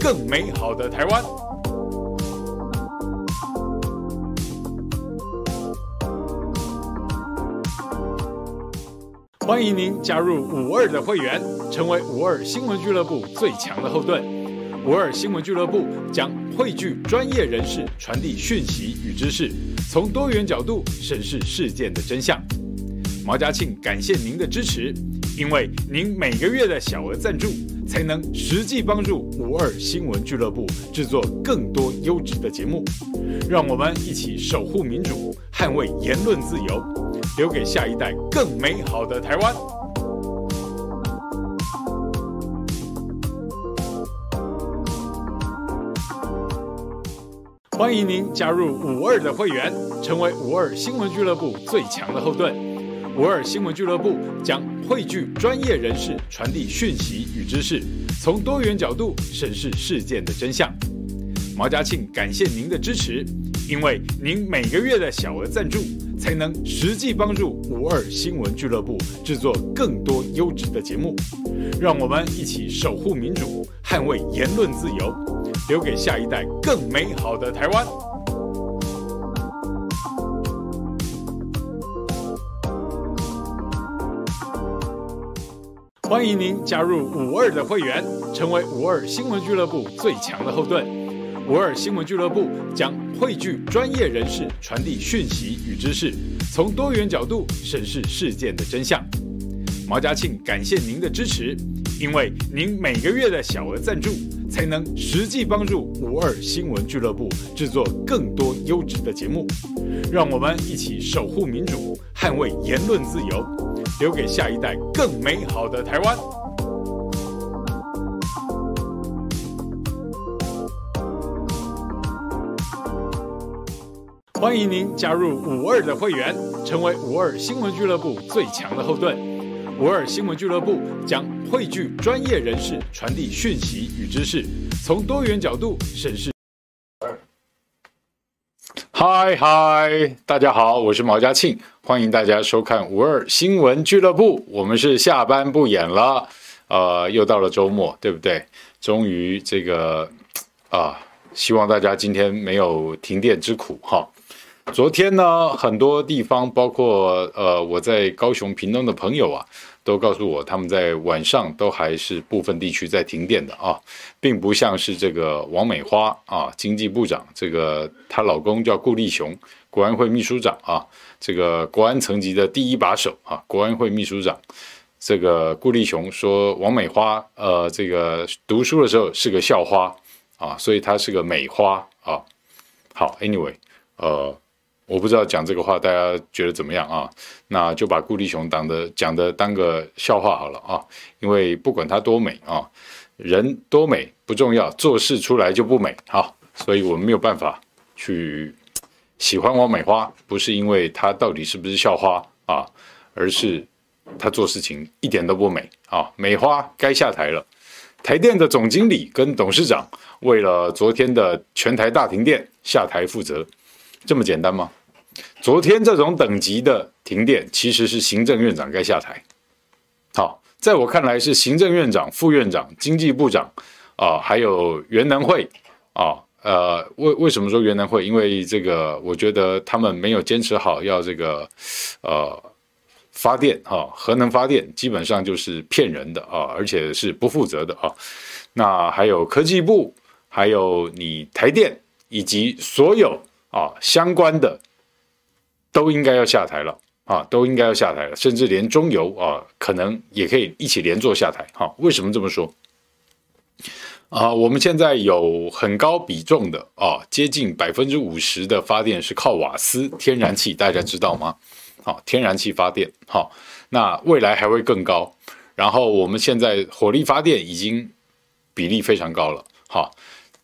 更美好的台湾。欢迎您加入五二的会员，成为五二新闻俱乐部最强的后盾。五二新闻俱乐部将汇聚专业人士，传递讯息与知识，从多元角度审视事件的真相。毛嘉庆感谢您的支持，因为您每个月的小额赞助，才能实际帮助五二新闻俱乐部制作更多优质的节目。让我们一起守护民主，捍卫言论自由，留给下一代更美好的台湾。欢迎您加入五二的会员，成为五二新闻俱乐部最强的后盾。五二新闻俱乐部将汇聚专业人士，传递讯息与知识，从多元角度审视事件的真相。毛家庆感谢您的支持，因为您每个月的小额赞助，才能实际帮助五二新闻俱乐部制作更多优质的节目。让我们一起守护民主，捍卫言论自由，留给下一代更美好的台湾。欢迎您加入五二的会员，成为五二新闻俱乐部最强的后盾。五二新闻俱乐部将汇聚专业人士，传递讯息与知识，从多元角度审视事件的真相。毛家庆感谢您的支持，因为您每个月的小额赞助，才能实际帮助五二新闻俱乐部制作更多优质的节目。让我们一起守护民主，捍卫言论自由。留给下一代更美好的台湾。欢迎您加入五二的会员，成为五二新闻俱乐部最强的后盾。五二新闻俱乐部将汇聚专业人士，传递讯息与知识，从多元角度审视。嗨嗨，大家好，我是毛嘉庆，欢迎大家收看五二新闻俱乐部。我们是下班不演了，呃，又到了周末，对不对？终于这个啊，希望大家今天没有停电之苦哈。昨天呢，很多地方，包括呃，我在高雄屏东的朋友啊。都告诉我，他们在晚上都还是部分地区在停电的啊，并不像是这个王美花啊，经济部长，这个她老公叫顾立雄，国安会秘书长啊，这个国安层级的第一把手啊，国安会秘书长，这个顾立雄说王美花呃，这个读书的时候是个校花啊，所以她是个美花啊。好，anyway，呃。我不知道讲这个话大家觉得怎么样啊？那就把顾立雄当的讲的当个笑话好了啊，因为不管他多美啊，人多美不重要，做事出来就不美啊，所以我们没有办法去喜欢王美花，不是因为她到底是不是校花啊，而是她做事情一点都不美啊。美花该下台了，台电的总经理跟董事长为了昨天的全台大停电下台负责。这么简单吗？昨天这种等级的停电，其实是行政院长该下台。好，在我看来是行政院长、副院长、经济部长啊，还有原能会啊，呃，为为什么说原能会？因为这个，我觉得他们没有坚持好要这个呃发电哈，核能发电基本上就是骗人的啊，而且是不负责的啊。那还有科技部，还有你台电以及所有。啊，相关的都应该要下台了啊，都应该要下台了，甚至连中油啊，可能也可以一起连坐下台。哈、为什么这么说？啊，我们现在有很高比重的啊，接近百分之五十的发电是靠瓦斯天然气，大家知道吗？好、啊，天然气发电，好、那未来还会更高。然后我们现在火力发电已经比例非常高了，好、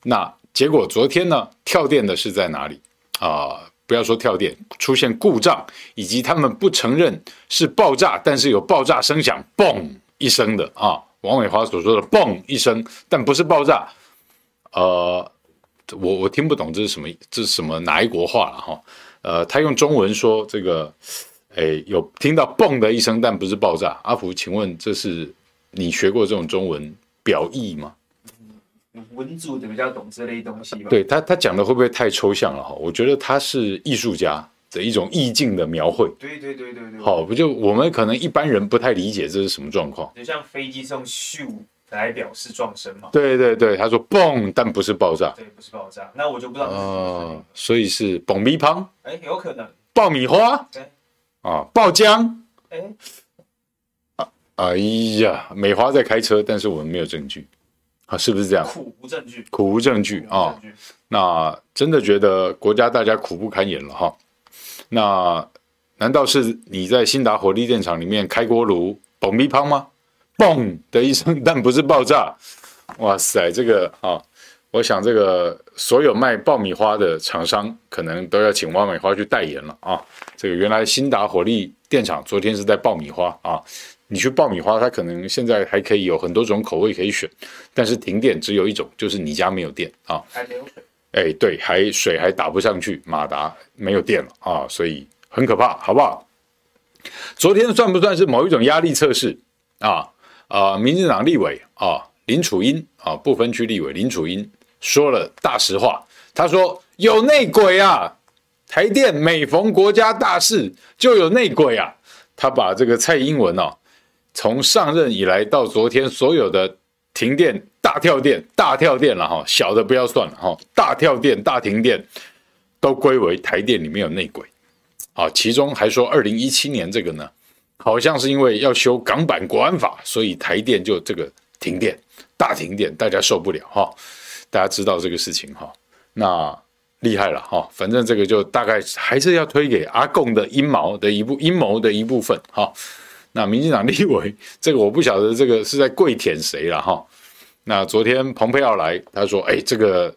那结果昨天呢，跳电的是在哪里？啊，不要说跳电出现故障，以及他们不承认是爆炸，但是有爆炸声响，嘣一声的啊。王美华所说的嘣一声，但不是爆炸。呃，我我听不懂这是什么，这是什么哪一国话了哈？呃，他用中文说这个，哎，有听到嘣的一声，但不是爆炸。阿福，请问这是你学过这种中文表意吗？文组的比较懂这类东西吧。对他，他讲的会不会太抽象了哈？我觉得他是艺术家的一种意境的描绘。对对对对对。好，不就我们可能一般人不太理解这是什么状况？就像飞机是用咻来表示撞声嘛。对对对，他说嘣，但不是爆炸。对，不是爆炸。那我就不知道。哦，所以是嘣米乓。哎，有可能。爆米花。对。啊，爆浆。哎。啊，哎呀，美华在开车，但是我们没有证据。啊，是不是这样？苦无证据，苦无证据啊！那真的觉得国家大家苦不堪言了哈。那难道是你在新达火力电厂里面开锅炉，爆米香吗？嘣的一声，但不是爆炸。哇塞，这个啊，我想这个所有卖爆米花的厂商可能都要请爆米花去代言了啊。这个原来新达火力电厂昨天是在爆米花啊。你去爆米花，它可能现在还可以有很多种口味可以选，但是停电只有一种，就是你家没有电啊。还没有水。哎，对，还水还打不上去，马达没有电了啊，所以很可怕，好不好？昨天算不算是某一种压力测试啊？啊，民进党立委啊，林楚英啊，不分区立委林楚英说了大实话，他说有内鬼啊，台电每逢国家大事就有内鬼啊，他把这个蔡英文啊。从上任以来到昨天，所有的停电、大跳电、大跳电了哈，小的不要算了哈，大跳电、大停电都归为台电里面有内鬼，啊，其中还说二零一七年这个呢，好像是因为要修港版国安法，所以台电就这个停电、大停电，大家受不了哈，大家知道这个事情哈，那厉害了哈，反正这个就大概还是要推给阿共的阴谋的一部阴谋的一部分哈。那民进党立委这个我不晓得这个是在跪舔谁了哈。那昨天彭佩奥来，他说：“哎，这个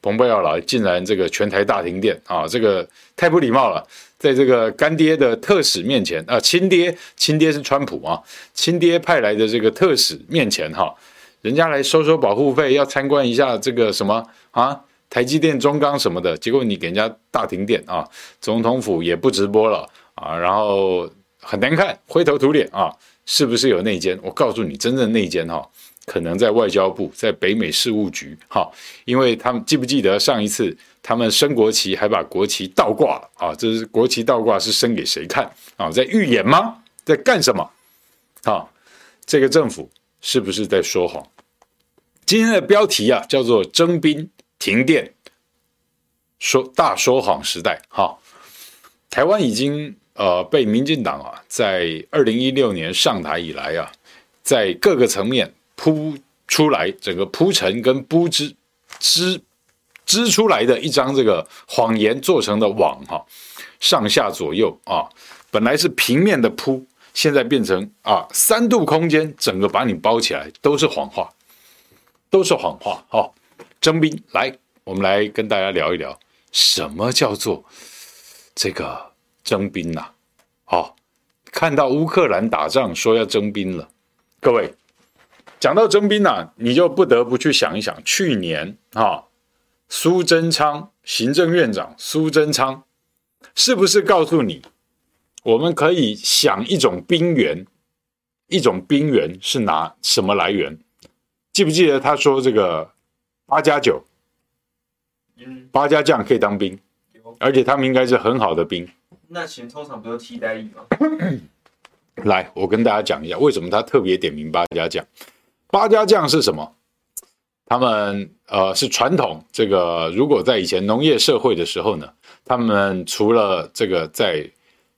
彭佩奥来竟然这个全台大停电啊，这个太不礼貌了，在这个干爹的特使面前啊，亲爹亲爹是川普啊，亲爹派来的这个特使面前哈，人家来收收保护费，要参观一下这个什么啊，台积电中钢什么的，结果你给人家大停电啊，总统府也不直播了啊，然后。”很难看，灰头土脸啊！是不是有内奸？我告诉你，真正内奸哈，可能在外交部，在北美事务局哈，因为他们记不记得上一次他们升国旗还把国旗倒挂了啊？这是国旗倒挂是升给谁看啊？在预演吗？在干什么？啊，这个政府是不是在说谎？今天的标题啊，叫做“征兵停电说大说谎时代”哈，台湾已经。呃，被民进党啊，在二零一六年上台以来啊，在各个层面铺出来，整个铺陈跟布织织织出来的一张这个谎言做成的网哈、上下左右啊，本来是平面的铺，现在变成啊三度空间，整个把你包起来，都是谎话，都是谎话。哈，征兵来，我们来跟大家聊一聊，什么叫做这个。征兵呐、哦，看到乌克兰打仗说要征兵了，各位讲到征兵呐、啊，你就不得不去想一想，去年啊、哦，苏贞昌行政院长苏贞昌是不是告诉你，我们可以想一种兵源，一种兵源是拿什么来源？记不记得他说这个八加九，八家将可以当兵，而且他们应该是很好的兵。那钱通常不是替代役吗？来，我跟大家讲一下，为什么他特别点名八家将？八家将是什么？他们呃是传统，这个如果在以前农业社会的时候呢，他们除了这个在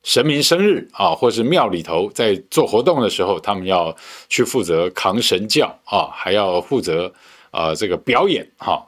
神明生日啊，或是庙里头在做活动的时候，他们要去负责扛神轿啊，还要负责啊、呃、这个表演哈。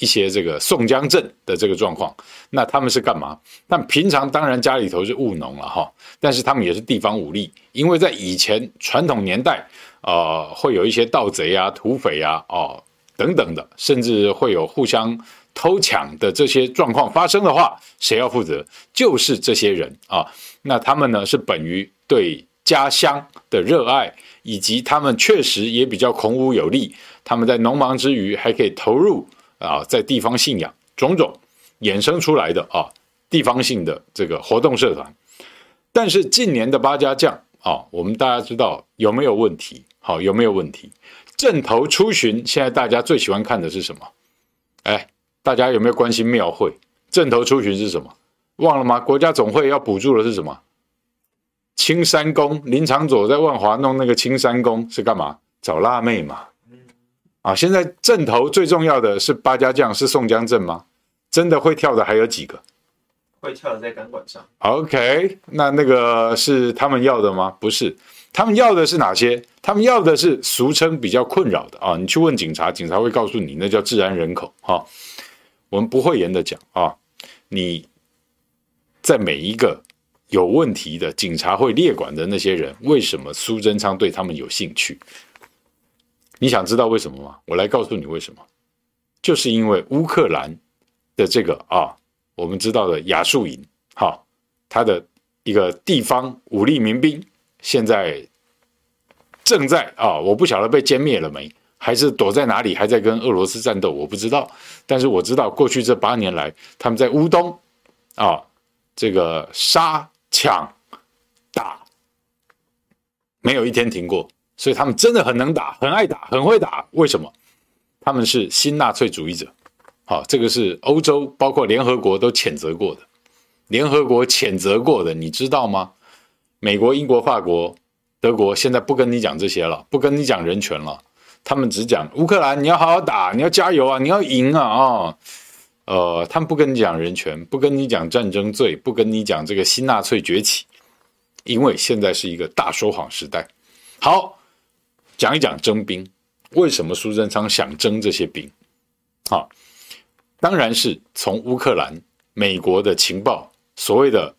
一些这个宋江镇的这个状况，那他们是干嘛？但平常当然家里头是务农了哈，但是他们也是地方武力，因为在以前传统年代，呃，会有一些盗贼啊、土匪啊、哦等等的，甚至会有互相偷抢的这些状况发生的话，谁要负责？就是这些人啊。那他们呢，是本于对家乡的热爱，以及他们确实也比较孔武有力，他们在农忙之余还可以投入。啊，在地方信仰种种衍生出来的啊，地方性的这个活动社团，但是近年的八家将啊，我们大家知道有没有问题？好，有没有问题？阵头出巡，现在大家最喜欢看的是什么？哎，大家有没有关心庙会？阵头出巡是什么？忘了吗？国家总会要补助的是什么？青山宫，林长佐在万华弄那个青山宫是干嘛？找辣妹嘛。啊，现在阵头最重要的是八家将，是宋江阵吗？真的会跳的还有几个？会跳的在钢管上。OK，那那个是他们要的吗？不是，他们要的是哪些？他们要的是俗称比较困扰的啊。你去问警察，警察会告诉你，那叫治安人口。哈、啊，我们不会言的讲啊，你在每一个有问题的警察会列管的那些人，为什么苏贞昌对他们有兴趣？你想知道为什么吗？我来告诉你为什么，就是因为乌克兰的这个啊，我们知道的亚速营，哈，他的一个地方武力民兵，现在正在啊，我不晓得被歼灭了没，还是躲在哪里，还在跟俄罗斯战斗，我不知道。但是我知道，过去这八年来，他们在乌东啊，这个杀抢打，没有一天停过。所以他们真的很能打，很爱打，很会打。为什么？他们是新纳粹主义者。好，这个是欧洲包括联合国都谴责过的，联合国谴责过的，你知道吗？美国、英国、法国、德国现在不跟你讲这些了，不跟你讲人权了，他们只讲乌克兰，你要好好打，你要加油啊，你要赢啊啊、哦！呃，他们不跟你讲人权，不跟你讲战争罪，不跟你讲这个新纳粹崛起，因为现在是一个大说谎时代。好。讲一讲征兵，为什么苏贞昌想征这些兵？啊，当然是从乌克兰、美国的情报，所谓的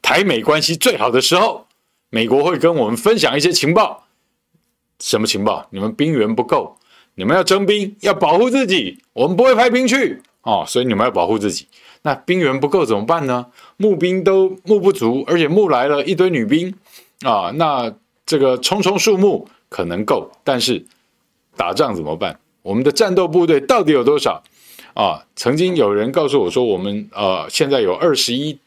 台美关系最好的时候，美国会跟我们分享一些情报。什么情报？你们兵源不够，你们要征兵，要保护自己，我们不会派兵去哦，所以你们要保护自己。那兵源不够怎么办呢？募兵都募不足，而且募来了一堆女兵啊，那这个充充数目。可能够，但是打仗怎么办？我们的战斗部队到底有多少啊？曾经有人告诉我说，我们呃现在有二十一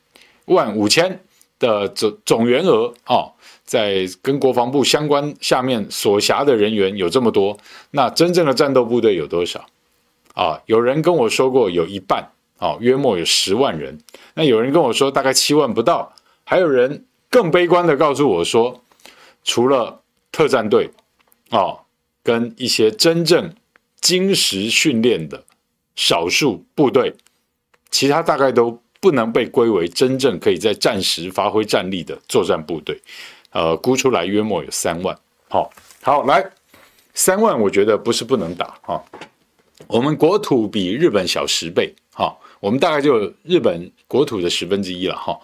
万五千的总总员额啊，在跟国防部相关下面所辖的人员有这么多，那真正的战斗部队有多少啊？有人跟我说过有一半啊，约莫有十万人。那有人跟我说大概七万不到，还有人更悲观的告诉我说，除了特战队，哦，跟一些真正精实训练的少数部队，其他大概都不能被归为真正可以在战时发挥战力的作战部队。呃，估出来约莫有三万。好、哦，好，来三万，我觉得不是不能打哈、哦。我们国土比日本小十倍，哈、哦，我们大概就日本国土的十分之一了哈、哦。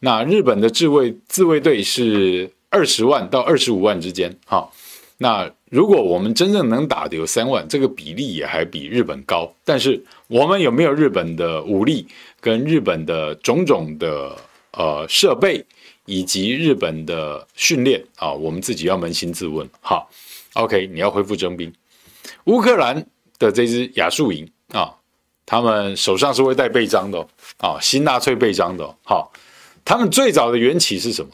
那日本的自卫自卫队是。二十万到二十五万之间，哈，那如果我们真正能打的有三万，这个比例也还比日本高。但是我们有没有日本的武力跟日本的种种的呃设备以及日本的训练啊？我们自己要扪心自问。好，OK，你要恢复征兵。乌克兰的这支亚速营啊，他们手上是会带臂章的啊，新纳粹臂章的。好，他们最早的缘起是什么？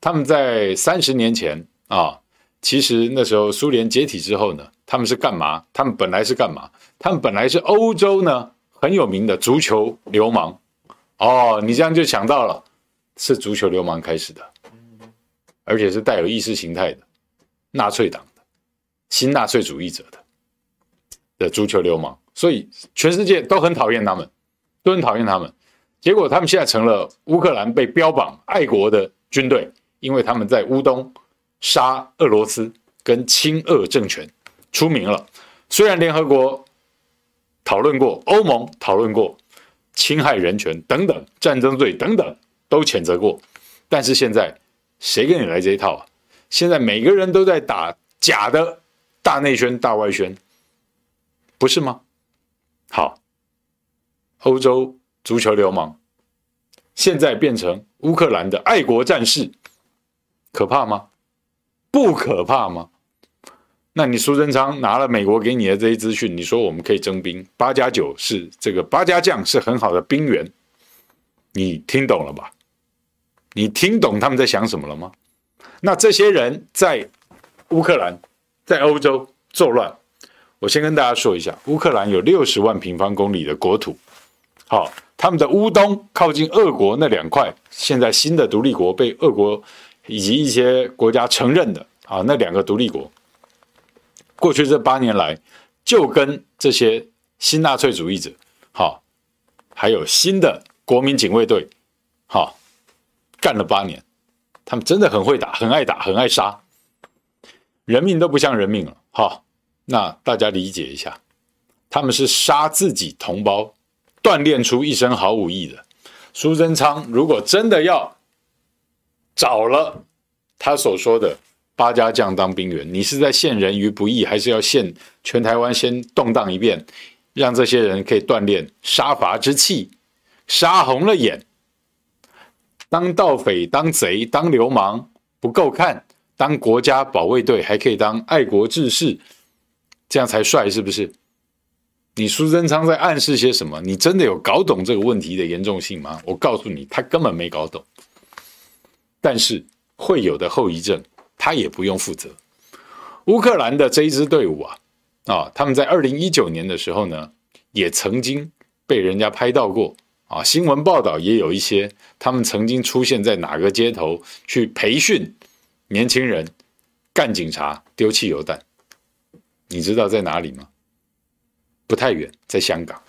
他们在三十年前啊，其实那时候苏联解体之后呢，他们是干嘛？他们本来是干嘛？他们本来是欧洲呢很有名的足球流氓哦，你这样就想到了，是足球流氓开始的，而且是带有意识形态的纳粹党的新纳粹主义者的的足球流氓，所以全世界都很讨厌他们，都很讨厌他们。结果他们现在成了乌克兰被标榜爱国的军队。因为他们在乌东杀俄罗斯跟亲俄政权出名了，虽然联合国讨论过，欧盟讨论过侵害人权等等战争罪等等都谴责过，但是现在谁跟你来这一套啊？现在每个人都在打假的大内宣、大外宣，不是吗？好，欧洲足球流氓现在变成乌克兰的爱国战士。可怕吗？不可怕吗？那你苏贞昌拿了美国给你的这些资讯，你说我们可以征兵，八加九是这个八加将是很好的兵源，你听懂了吧？你听懂他们在想什么了吗？那这些人在乌克兰、在欧洲作乱。我先跟大家说一下，乌克兰有六十万平方公里的国土，好，他们的乌东靠近俄国那两块，现在新的独立国被俄国以及一些国家承认的啊，那两个独立国，过去这八年来就跟这些新纳粹主义者，好，还有新的国民警卫队，好，干了八年，他们真的很会打，很爱打，很爱杀，人命都不像人命了，好。那大家理解一下，他们是杀自己同胞，锻炼出一身好武艺的。苏贞昌如果真的要找了他所说的八家将当兵员，你是在陷人于不义，还是要陷全台湾先动荡一遍，让这些人可以锻炼杀伐之气，杀红了眼？当盗匪、当贼、当流氓不够看，当国家保卫队还可以当爱国志士。这样才帅，是不是？你苏贞昌在暗示些什么？你真的有搞懂这个问题的严重性吗？我告诉你，他根本没搞懂。但是会有的后遗症，他也不用负责。乌克兰的这一支队伍啊，啊，他们在二零一九年的时候呢，也曾经被人家拍到过啊，新闻报道也有一些，他们曾经出现在哪个街头去培训年轻人干警察、丢汽油弹。你知道在哪里吗？不太远，在香港。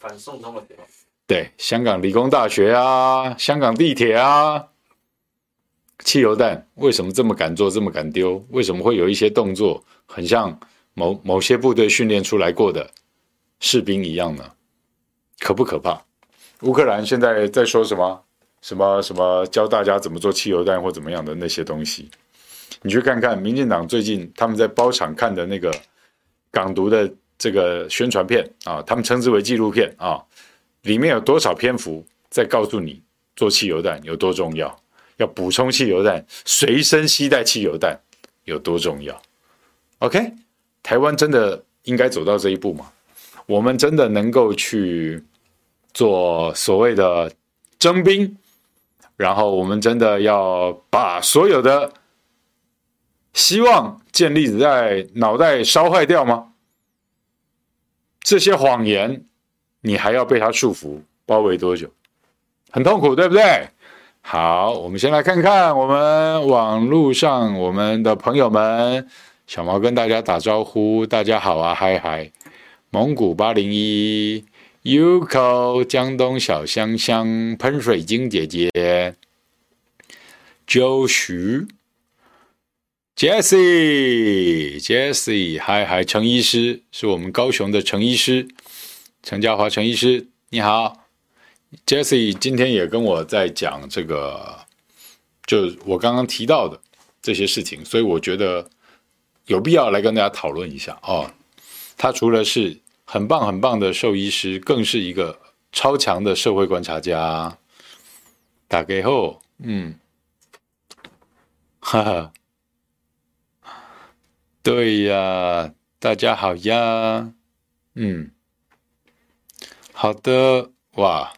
反送中的地方。对，香港理工大学啊，香港地铁啊，汽油弹为什么这么敢做，这么敢丢？为什么会有一些动作很像某某些部队训练出来过的士兵一样呢？可不可怕？乌克兰现在在说什么？什么什么教大家怎么做汽油弹或怎么样的那些东西？你去看看民进党最近他们在包场看的那个港独的这个宣传片啊，他们称之为纪录片啊，里面有多少篇幅在告诉你做汽油弹有多重要，要补充汽油弹，随身携带汽油弹有多重要？OK，台湾真的应该走到这一步吗？我们真的能够去做所谓的征兵，然后我们真的要把所有的。希望建立在脑袋烧坏掉吗？这些谎言，你还要被他束缚包围多久？很痛苦，对不对？好，我们先来看看我们网络上我们的朋友们，小毛跟大家打招呼，大家好啊，嗨嗨，蒙古八零一，Uko 江东小香香，喷水晶姐姐，周徐。Jesse，Jesse，嗨嗨，陈医师是我们高雄的陈医师，陈家华陈医师，你好。Jesse 今天也跟我在讲这个，就我刚刚提到的这些事情，所以我觉得有必要来跟大家讨论一下哦。他除了是很棒很棒的兽医师，更是一个超强的社会观察家。打给后，嗯，哈哈。对呀，大家好呀，嗯，好的，哇，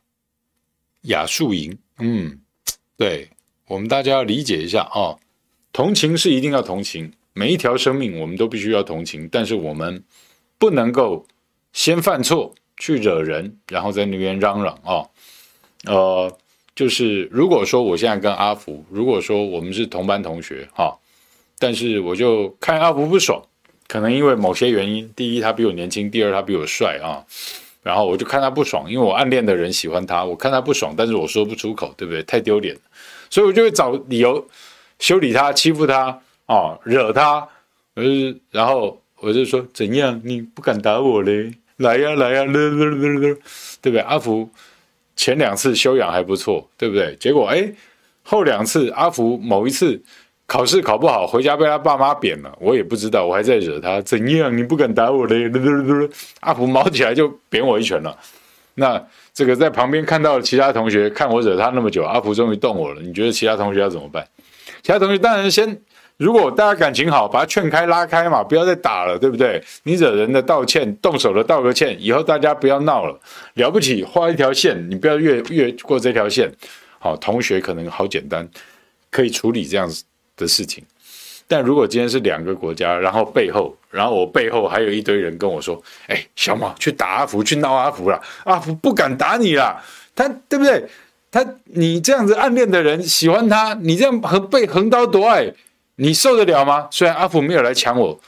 雅树营，嗯，对，我们大家要理解一下哦，同情是一定要同情，每一条生命我们都必须要同情，但是我们不能够先犯错去惹人，然后在那边嚷嚷啊，呃，就是如果说我现在跟阿福，如果说我们是同班同学，哈，但是我就看阿福不爽，可能因为某些原因，第一他比我年轻，第二他比我帅啊，然后我就看他不爽，因为我暗恋的人喜欢他，我看他不爽，但是我说不出口，对不对？太丢脸了，所以我就会找理由修理他、欺负他啊，惹他，呃，然后我就说怎样，你不敢打我嘞？来呀来呀，对不对？阿福前两次修养还不错，对不对？结果哎，后两次阿福某一次。考试考不好，回家被他爸妈扁了，我也不知道，我还在惹他，怎样？你不敢打我嘞？阿福毛起来就扁我一拳了。那这个在旁边看到其他同学看我惹他那么久，阿福终于动我了。你觉得其他同学要怎么办？其他同学当然先，如果大家感情好，把他劝开拉开嘛，不要再打了，对不对？你惹人的道歉，动手的道个歉，以后大家不要闹了。了不起，画一条线，你不要越越过这条线。好，同学可能好简单，可以处理这样子的事情，但如果今天是两个国家，然后背后，然后我背后还有一堆人跟我说：“哎，小马去打阿福，去闹阿福了，阿福不敢打你了。”他对不对？他你这样子暗恋的人喜欢他，你这样横被横刀夺爱，你受得了吗？虽然阿福没有来抢我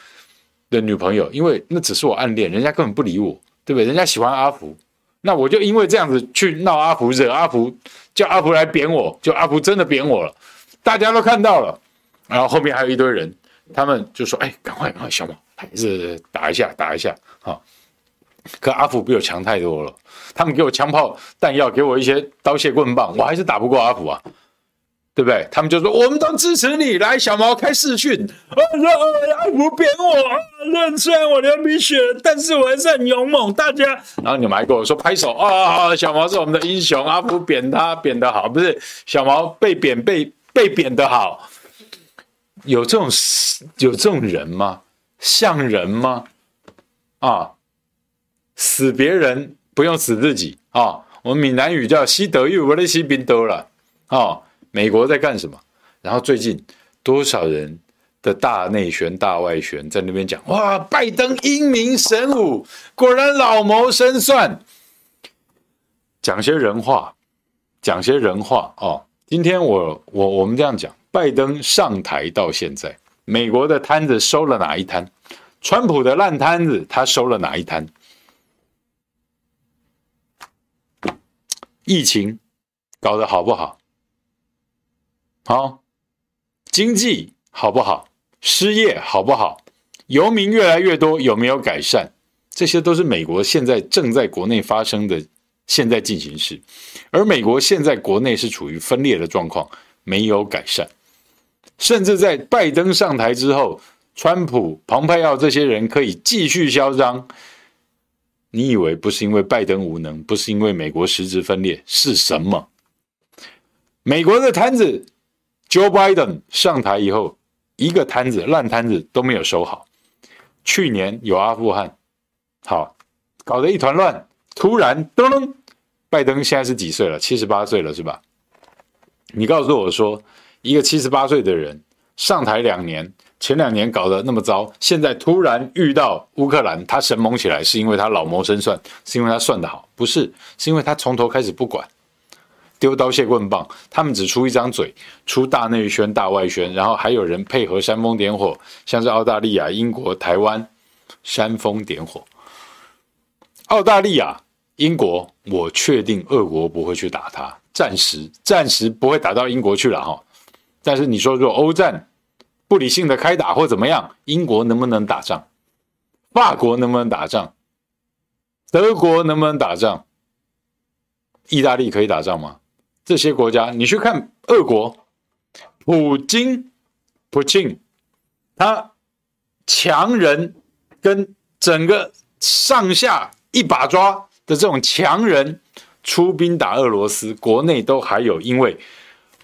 的女朋友，因为那只是我暗恋，人家根本不理我，对不对？人家喜欢阿福，那我就因为这样子去闹阿福，惹阿福，叫阿福来扁我，就阿福真的扁我了，大家都看到了。然后后面还有一堆人，他们就说：“哎，赶快赶快，小马还是打一下打一下。”哈，可阿福比我强太多了。他们给我枪炮弹药，给我一些刀械棍棒，我还是打不过阿福啊，对不对？他们就说：“我们都支持你，来小毛开视讯。”啊，阿福扁我，虽然我流鼻血，但是我还是很勇猛。大家，然后你们还跟我说拍手啊！小毛是我们的英雄，阿福扁他扁得好，不是小毛被扁被被扁得好。有这种有这种人吗？像人吗？啊，死别人不用死自己啊！我们闽南语叫西德玉，我的西宾多了啊！美国在干什么？然后最近多少人的大内旋、大外旋在那边讲哇，拜登英明神武，果然老谋深算，讲些人话，讲些人话哦。今天我我我们这样讲。拜登上台到现在，美国的摊子收了哪一摊？川普的烂摊子他收了哪一摊？疫情搞得好不好？好，经济好不好？失业好不好？游民越来越多，有没有改善？这些都是美国现在正在国内发生的现在进行式，而美国现在国内是处于分裂的状况，没有改善。甚至在拜登上台之后，川普、蓬佩奥这些人可以继续嚣张。你以为不是因为拜登无能，不是因为美国实质分裂，是什么？美国的摊子，Joe Biden 上台以后，一个摊子烂摊子都没有收好。去年有阿富汗，好，搞得一团乱。突然噔，拜登现在是几岁了？七十八岁了，是吧？你告诉我说。一个七十八岁的人上台两年，前两年搞得那么糟，现在突然遇到乌克兰，他神猛起来，是因为他老谋深算，是因为他算得好，不是，是因为他从头开始不管，丢刀卸棍棒，他们只出一张嘴，出大内宣、大外宣，然后还有人配合煽风点火，像是澳大利亚、英国、台湾煽风点火。澳大利亚、英国，我确定俄国不会去打他，暂时暂时不会打到英国去了哈。但是你说，如果欧战不理性的开打或怎么样，英国能不能打仗？法国能不能打仗？德国能不能打仗？意大利可以打仗吗？这些国家，你去看俄国，普京、普京，他强人跟整个上下一把抓的这种强人出兵打俄罗斯，国内都还有因为。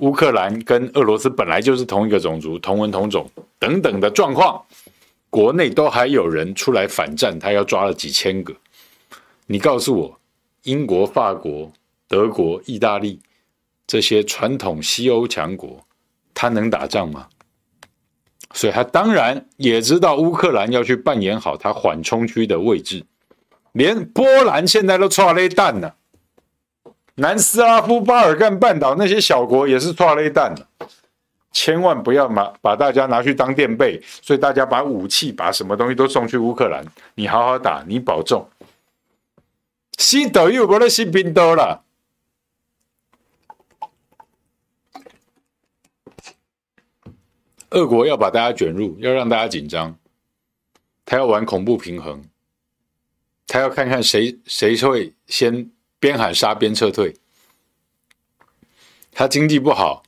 乌克兰跟俄罗斯本来就是同一个种族，同文同种等等的状况，国内都还有人出来反战，他要抓了几千个。你告诉我，英国、法国、德国、意大利这些传统西欧强国，他能打仗吗？所以他当然也知道乌克兰要去扮演好他缓冲区的位置，连波兰现在都剉咧等了。南斯拉夫、巴尔干半岛那些小国也是剉咧等了，千万不要把把大家拿去当垫背，所以大家把武器、把什么东西都送去乌克兰，你好好打，你保重。西德又不能西宾多了，俄国要把大家卷入，要让大家紧张，他要玩恐怖平衡，他要看看谁谁会先。边喊杀边撤退，他经济不好，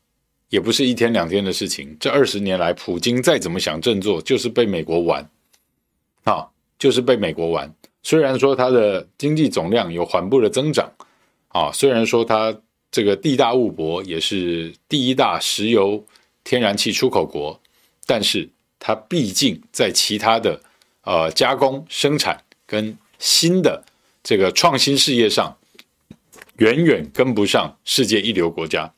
也不是一天两天的事情。这二十年来，普京再怎么想振作，就是被美国玩，啊，就是被美国玩。虽然说他的经济总量有缓步的增长，啊，虽然说他这个地大物博，也是第一大石油天然气出口国，但是他毕竟在其他的呃加工生产跟新的这个创新事业上。远远跟不上世界一流国家，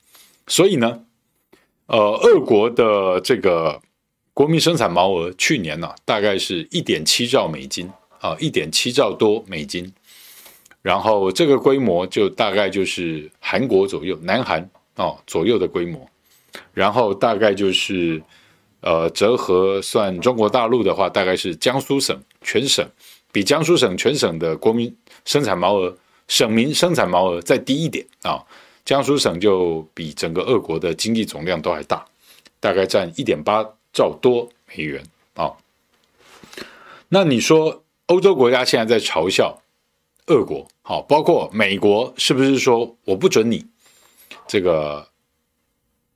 所以呢，呃，俄国的这个国民生产毛额去年呢、大概是一点七兆美金啊，一点七兆多美金。然后这个规模就大概就是韩国左右，南韩哦左右的规模。然后大概就是呃折合算中国大陆的话，大概是江苏省全省比江苏省全省的国民生产毛额，省民生产毛额再低一点啊。江苏省就比整个俄国的经济总量都还大，大概占一点八兆多美元啊。那你说欧洲国家现在在嘲笑俄国，好，包括美国是不是说我不准你这个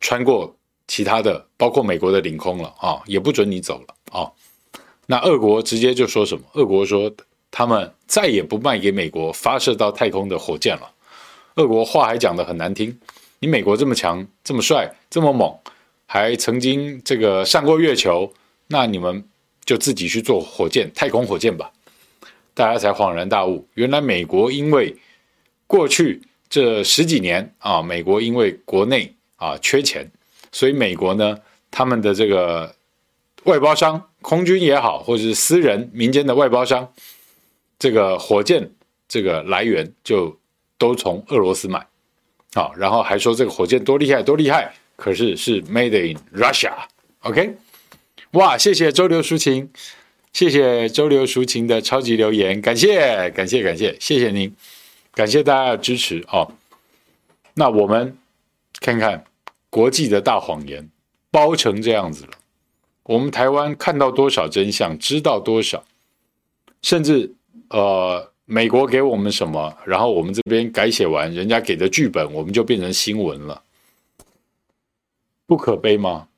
穿过其他的，包括美国的领空了啊，也不准你走了啊？那俄国直接就说什么？俄国说他们再也不卖给美国发射到太空的火箭了。俄国话还讲得很难听，你美国这么强、这么帅、这么猛，还曾经这个上过月球，那你们就自己去做火箭、太空火箭吧。大家才恍然大悟，原来美国因为过去这十几年啊，美国因为国内啊缺钱，所以美国呢，他们的这个外包商，空军也好，或者是私人民间的外包商，这个火箭这个来源就。都从俄罗斯买，好，然后还说这个火箭多厉害多厉害，可是是 Made in Russia，OK？哇，谢谢周流抒情，谢谢周流抒情的超级留言，感谢感谢感谢，谢谢您，感谢大家的支持哦。那我们看看国际的大谎言包成这样子了，我们台湾看到多少真相，知道多少，甚至呃。美国给我们什么，然后我们这边改写完，人家给的剧本，我们就变成新闻了，不可悲吗？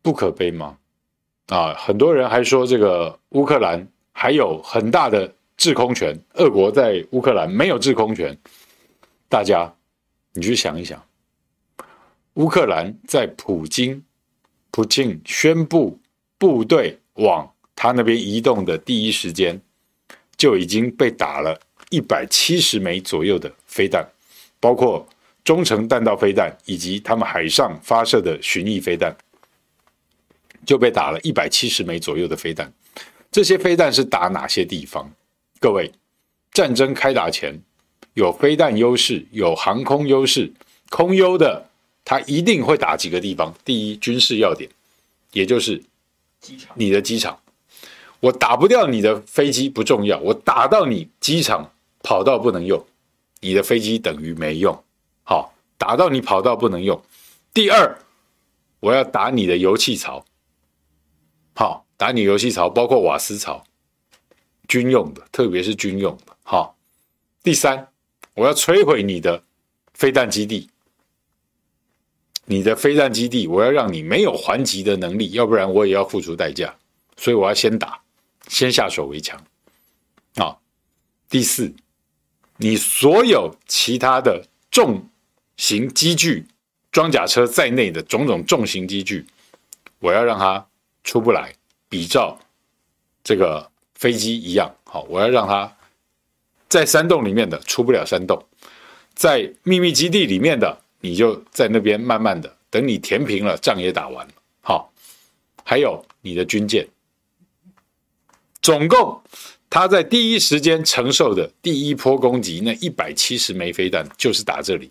不可悲吗？啊，很多人还说这个乌克兰还有很大的制空权，俄国在乌克兰没有制空权。大家，你去想一想，乌克兰在普京，普京宣布部队往他那边移动的第一时间。就已经被打了一百七十枚左右的飞弹，包括中程弹道飞弹以及他们海上发射的巡弋飞弹，就被打了一百七十枚左右的飞弹。这些飞弹是打哪些地方？各位，战争开打前有飞弹优势，有航空优势，空优的它一定会打几个地方。第一，军事要点，也就是你的机场。我打不掉你的飞机不重要，我打到你机场跑道不能用，你的飞机等于没用。好，打到你跑道不能用。第二，我要打你的油气槽。好，打你油气槽，包括瓦斯槽，军用的，特别是军用的。好，第三，我要摧毁你的飞弹基地，你的飞弹基地，我要让你没有还击的能力，要不然我也要付出代价。所以我要先打。先下手为强，啊！第四，你所有其他的重型机具、装甲车在内的种种重型机具，我要让它出不来，比照这个飞机一样。好，我要让它在山洞里面的出不了山洞，在秘密基地里面的，你就在那边慢慢的等你填平了，仗也打完了。好，还有你的军舰。总共，他在第一时间承受的第一波攻击，那一百七十枚飞弹就是打这里。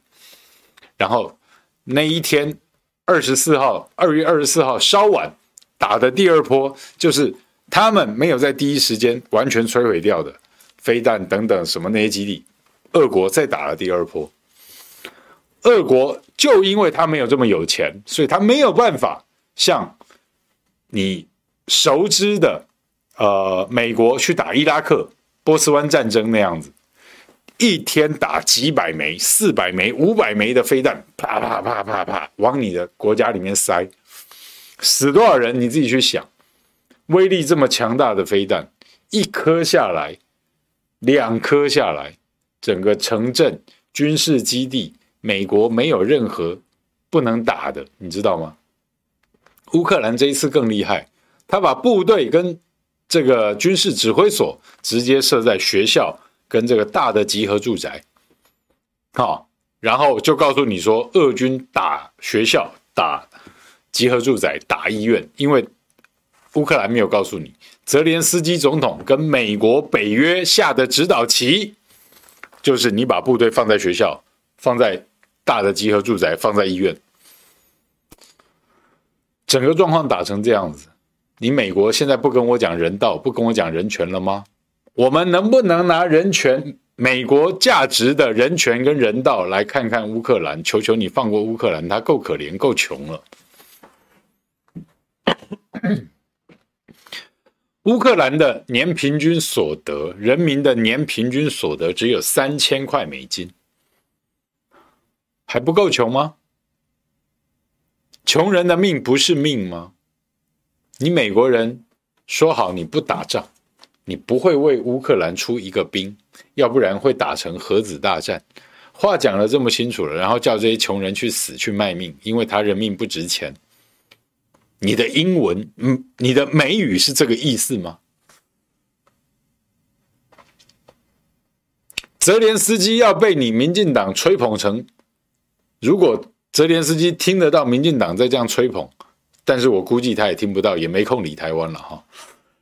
然后那一天，二十四号，二月二十四号稍晚打的第二波，就是他们没有在第一时间完全摧毁掉的飞弹等等什么那些基地，俄国再打了第二波。俄国就因为他没有这么有钱，所以他没有办法像你熟知的。呃，美国去打伊拉克、波斯湾战争那样子，一天打几百枚、四百枚、五百枚的飞弹，啪啪啪啪啪往你的国家里面塞，死多少人你自己去想。威力这么强大的飞弹，一颗下来，两颗下来，整个城镇、军事基地，美国没有任何不能打的，你知道吗？乌克兰这一次更厉害，他把部队跟这个军事指挥所直接设在学校跟这个大的集合住宅，好，然后就告诉你说，俄军打学校、打集合住宅、打医院，因为乌克兰没有告诉你，泽连斯基总统跟美国北约下的指导棋，就是你把部队放在学校，放在大的集合住宅，放在医院，整个状况打成这样子，你美国现在不跟我讲人道，不跟我讲人权了吗？我们能不能拿人权、美国价值的人权跟人道来看看乌克兰？求求你放过乌克兰，他够可怜，够穷了。乌克兰的年平均所得，人民的年平均所得只有三千块美金，还不够穷吗？穷人的命不是命吗？你美国人说好你不打仗，你不会为乌克兰出一个兵，要不然会打成核子大战。话讲的这么清楚了，然后叫这些穷人去死去卖命，因为他人命不值钱。你的英文，嗯，你的美语是这个意思吗？泽连斯基要被你民进党吹捧成，如果泽连斯基听得到民进党在这样吹捧，但是我估计他也听不到，也没空理台湾了哈。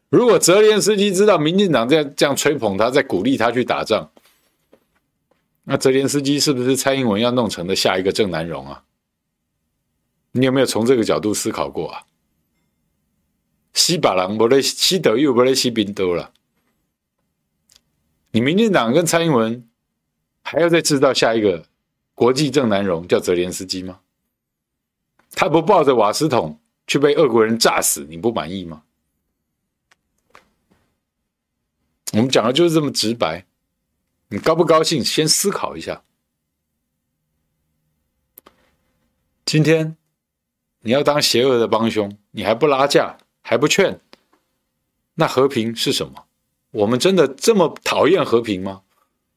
如果泽连斯基知道民进党这样这样吹捧他，在鼓励他去打仗，那泽连斯基是不是蔡英文要弄成的下一个郑南榕啊？你有没有从这个角度思考过啊？西巴郎不勒西德又不勒西宾多了，你民进党跟蔡英文还要再制造下一个国际郑南榕叫泽连斯基吗？他不抱着瓦斯桶却被俄国人炸死，你不满意吗？我们讲的就是这么直白，你高不高兴？先思考一下。今天。你要当邪恶的帮凶，你还不拉架，还不劝，那和平是什么？我们真的这么讨厌和平吗？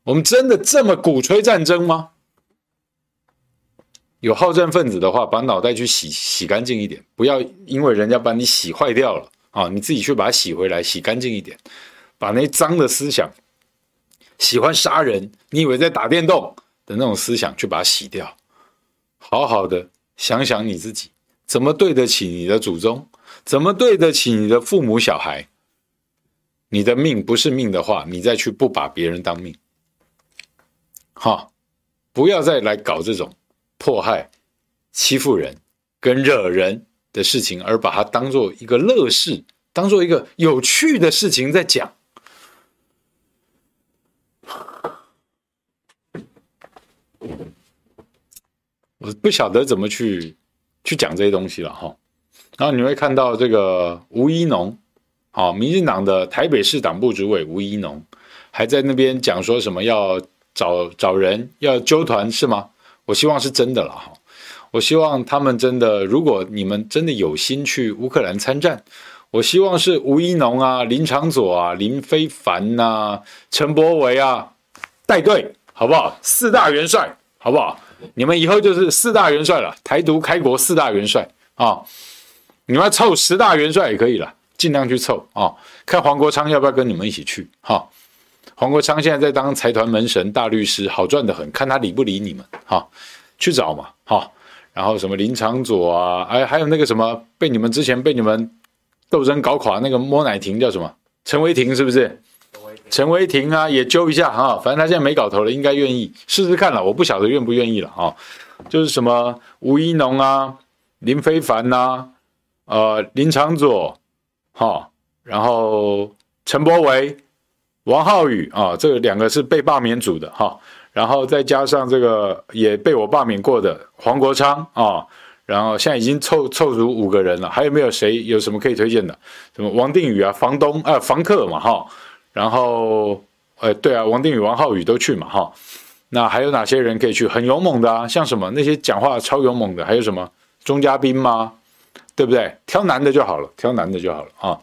我们真的这么鼓吹战争吗？有好战分子的话，把脑袋去洗洗干净一点，不要因为人家把你洗坏掉了啊，你自己去把它洗回来，洗干净一点，把那脏的思想，喜欢杀人，你以为在打电动的那种思想，去把它洗掉，好好的想想你自己。怎么对得起你的祖宗？怎么对得起你的父母小孩？你的命不是命的话，你再去不把别人当命。好，不要再来搞这种迫害、欺负人跟惹人的事情，而把它当做一个乐事，当做一个有趣的事情在讲。我不晓得怎么去。去讲这些东西了哈，然后你会看到这个吴怡农，啊，民进党的台北市党部主委吴怡农，还在那边讲说什么要找找人要揪团是吗？我希望是真的了哈，我希望他们真的，如果你们真的有心去乌克兰参战，我希望是吴一农啊、林长佐啊、林非凡呐、陈伯维啊带队，好不好？四大元帅，好不好？你们以后就是四大元帅了，台独开国四大元帅啊、你们要凑十大元帅也可以了，尽量去凑啊、看黄国昌要不要跟你们一起去？哈、黄国昌现在在当财团门神大律师，好赚得很，看他理不理你们？哈、哦，去找嘛！哈、哦，然后什么林长佐啊，哎，还有那个什么被你们之前被你们斗争搞垮那个摸奶亭叫什么？陈为廷是不是？陈为廷啊，也揪一下哈，反正他现在没搞头了，应该愿意试试看了。我不晓得愿不愿意了啊。就是什么吴一农啊、林非凡呐、呃林长佐，哈，然后陈柏惟、王浩宇啊，这两个是被罢免组的哈，然后再加上这个也被我罢免过的黄国昌啊，然后现在已经凑凑足五个人了，还有没有谁有什么可以推荐的？什么王定宇啊、房东啊、房客嘛哈。然后，呃，对啊，王定宇、王浩宇都去嘛，哈。那还有哪些人可以去？很勇猛的啊，像什么那些讲话超勇猛的，还有什么钟嘉宾吗？对不对？挑男的就好了，挑男的就好了啊。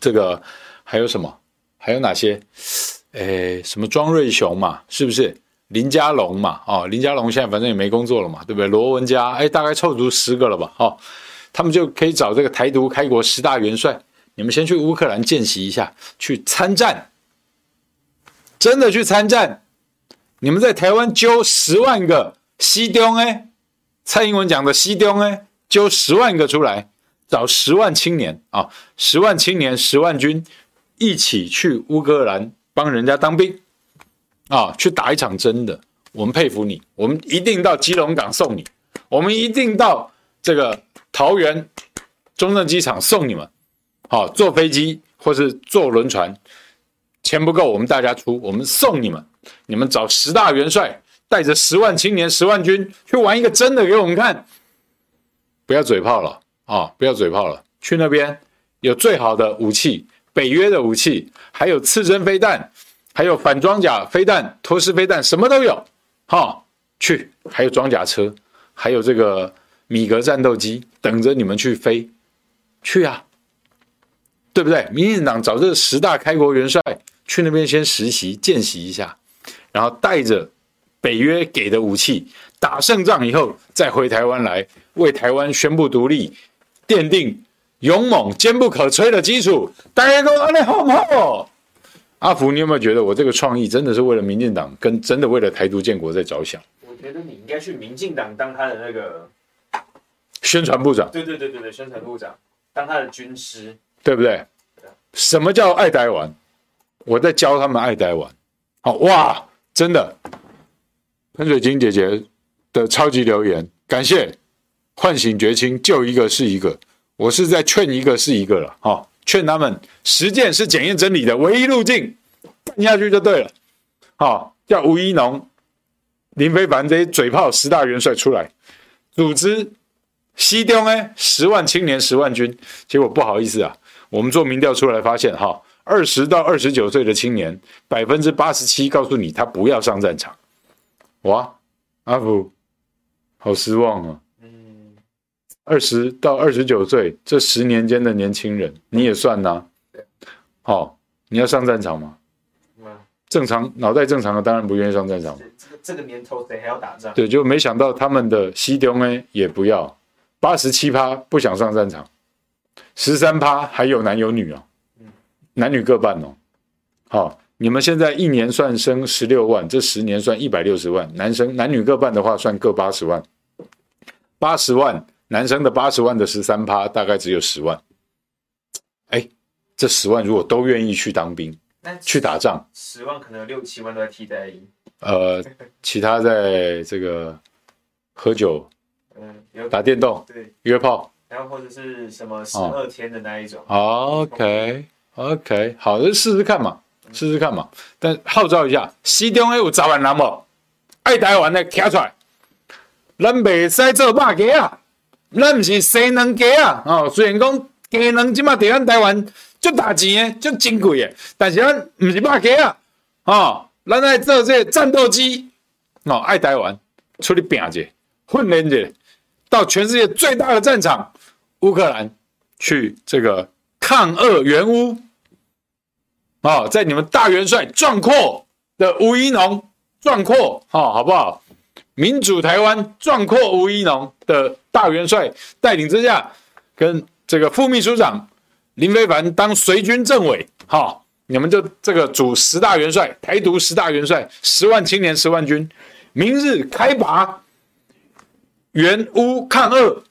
这个还有什么？还有哪些？诶，什么庄瑞雄嘛，是不是？林佳龙嘛，哦，林佳龙现在反正也没工作了嘛，对不对？罗文佳，哎，大概凑足十个了吧，哦，他们就可以找这个台独开国十大元帅。你们先去乌克兰见习一下，去参战，真的去参战。你们在台湾揪十万个西东哎，蔡英文讲的西东哎，揪十万个出来，找十万青年啊，十万青年、十万军一起去乌克兰帮人家当兵啊，去打一场真的。我们佩服你，我们一定到基隆港送你，我们一定到这个桃园中正机场送你们。好，坐飞机或是坐轮船，钱不够，我们大家出，我们送你们。你们找十大元帅，带着十万青年、十万军去玩一个真的给我们看，不要嘴炮了啊！不要嘴炮了，去那边有最好的武器，北约的武器，还有刺针飞弹，还有反装甲飞弹、托式飞弹，什么都有。哈，去，还有装甲车，还有这个米格战斗机，等着你们去飞，去啊，对不对？民进党找这十大开国元帅去那边先实习见习一下，然后带着北约给的武器，打胜仗以后再回台湾来，为台湾宣布独立，奠定勇猛坚不可摧的基础。大家都安利好不好？阿福，你有没有觉得我这个创意真的是为了民进党，跟真的为了台独建国在着想？我觉得你应该去民进党当他的那个宣传部长。对对对对对，宣传部长当他的军师，对不对？什么叫爱台湾？我在教他们爱台湾。好哇，真的，喷水晶姐姐的超级留言，感谢唤醒觉青，救一个是一个，我是在劝一个是一个了，哈。劝他们实践是检验真理的唯一路径，干下去就对了。好，叫吴一农、林飞凡这些嘴炮十大元帅出来组织西中哎十万青年十万军，结果不好意思啊，我们做民调出来发现哈，二十到二十九岁的青年百分之八十七告诉你他不要上战场。哇，阿福，好失望啊。二十到二十九岁这十年间的年轻人，你也算呐？好、哦，你要上战场吗？正常脑袋正常的当然不愿意上战场。这个这个年头谁还要打仗？对，就没想到他们的西东呢也不要，八十七趴不想上战场，十三趴还有男有女哦，男女各半哦。好、哦，你们现在一年算生十六万，这十年算一百六十万，男生男女各半的话算各八十万，八十万。男生的八十万的十三趴，大概只有十万。哎，这十万如果都愿意去当兵，去打仗，十万可能有六七万都在替代役。呃，其他在这个喝酒，嗯，打电动，对，约炮，然后或者是什么十二天的那一种。哦、OK OK，好，就试试看嘛，试试看嘛。但号召一下，西中有十万人无？爱台湾的跳出来，咱袂使做肉鸡啊！咱毋是生能鸡啊！哦，虽然讲鸡卵即马在咱台湾足大钱诶，足珍贵诶，但是咱毋是肉鸡啊！哦，咱爱做这战斗机哦，爱台湾出去拼者，训练者，到全世界最大的战场乌克兰去这个抗俄援乌哦，在你们大元帅壮阔的吴一农壮阔哦，好不好？民主台湾壮阔吴怡农的大元帅带领之下，跟这个副秘书长林非凡当随军政委，好，你们就这个组十大元帅，台独十大元帅，十万青年十万军，明日开拔，援乌抗俄，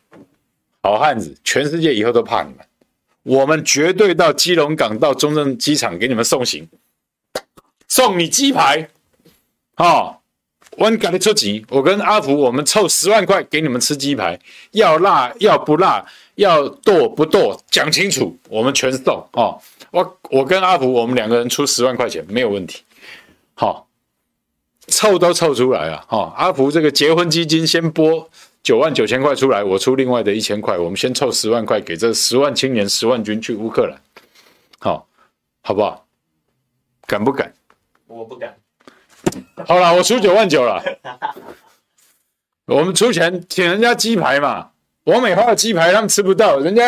好汉子，全世界以后都怕你们，我们绝对到基隆港到中正机场给你们送行，送你鸡排，好。我给你出钱，我跟阿福，我们凑十万块给你们吃鸡排，要辣要不辣，要剁不剁，讲清楚，我们全送哦。我我跟阿福，我们两个人出十万块钱没有问题。好、凑都凑出来了哈、哦。阿福这个结婚基金先拨九万九千块出来，我出另外的一千块，我们先凑十万块给这十万青年十万军去乌克兰，好、哦，好不好？敢不敢？我不敢。好了，我出九万九了。我们出钱请人家鸡排嘛，王美花的鸡排他们吃不到，人家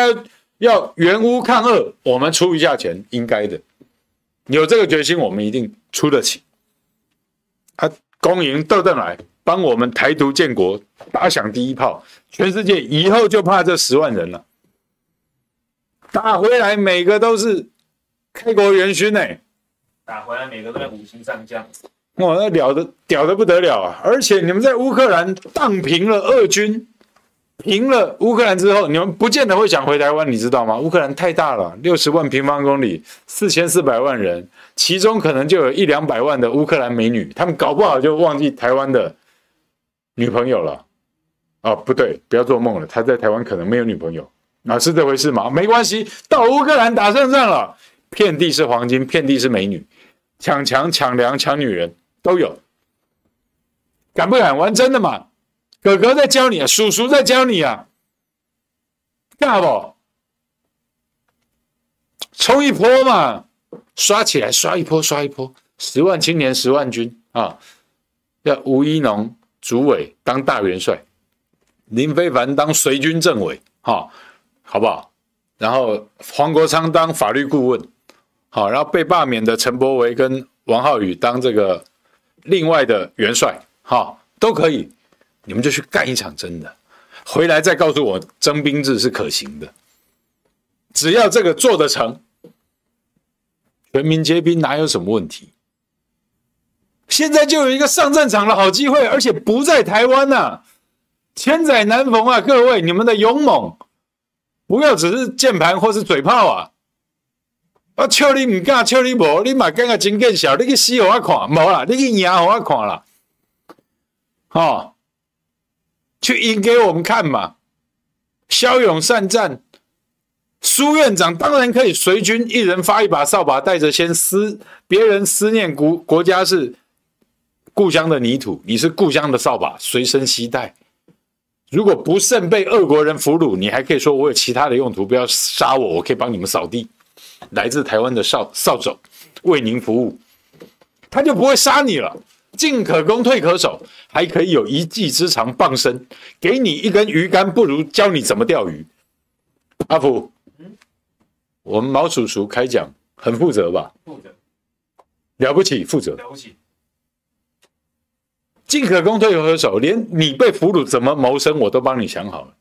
要援乌抗俄，我们出一下钱，应该的。有这个决心，我们一定出得起。他恭迎豆豆来帮我们台独建国打响第一炮，全世界以后就怕这十万人了。打回来每个都是开国元勋呢，打回来每个都在五星上将。哇，那了的屌的不得了啊！而且你们在乌克兰荡平了俄军，平了乌克兰之后，你们不见得会想回台湾，你知道吗？乌克兰太大了，六十万平方公里，四千四百万人，其中可能就有一两百万的乌克兰美女，他们搞不好就忘记台湾的女朋友了。哦，不对，不要做梦了，他在台湾可能没有女朋友，啊，是这回事吗？没关系，到乌克兰打胜仗了，遍地是黄金，遍地是美女，抢强抢粮抢女人都有，敢不敢玩？真的嘛？哥哥在教你啊，叔叔在教你啊，干不？冲一波嘛，刷起来，刷一波，刷一波，十万青年十万军。啊！要吴一农主委当大元帅，林非凡当随军政委，哈，好不好？然后黄国昌当法律顾问，好，然后被罢免的陈柏惟跟王浩宇当这个另外的元帅，哈，都可以。你们就去干一场真的，回来再告诉我征兵制是可行的。只要这个做得成，全民皆兵哪有什么问题？现在就有一个上战场的好机会，而且不在台湾呐、千载难逢啊！各位，你们的勇猛，不要只是键盘或是嘴炮啊！啊，笑你唔敢，笑你无，你嘛感觉真见笑，你去死给我看，无啦，你去赢给我看啦，哦。去赢给我们看嘛！骁勇善战，苏院长当然可以随军，一人发一把扫把，带着先思别人思念国国家是故乡的泥土，你是故乡的扫把，随身携带。如果不慎被俄国人俘虏，你还可以说我有其他的用途，不要杀我，我可以帮你们扫地。来自台湾的扫扫帚为您服务，他就不会杀你了。进可攻，退可守，还可以有一技之长傍身。给你一根鱼竿，不如教你怎么钓鱼。阿福，嗯，我们毛叔叔开讲很负责吧？负责，了不起，负责，了不起。进可攻，退可守，连你被俘虏怎么谋生，我都帮你想好了。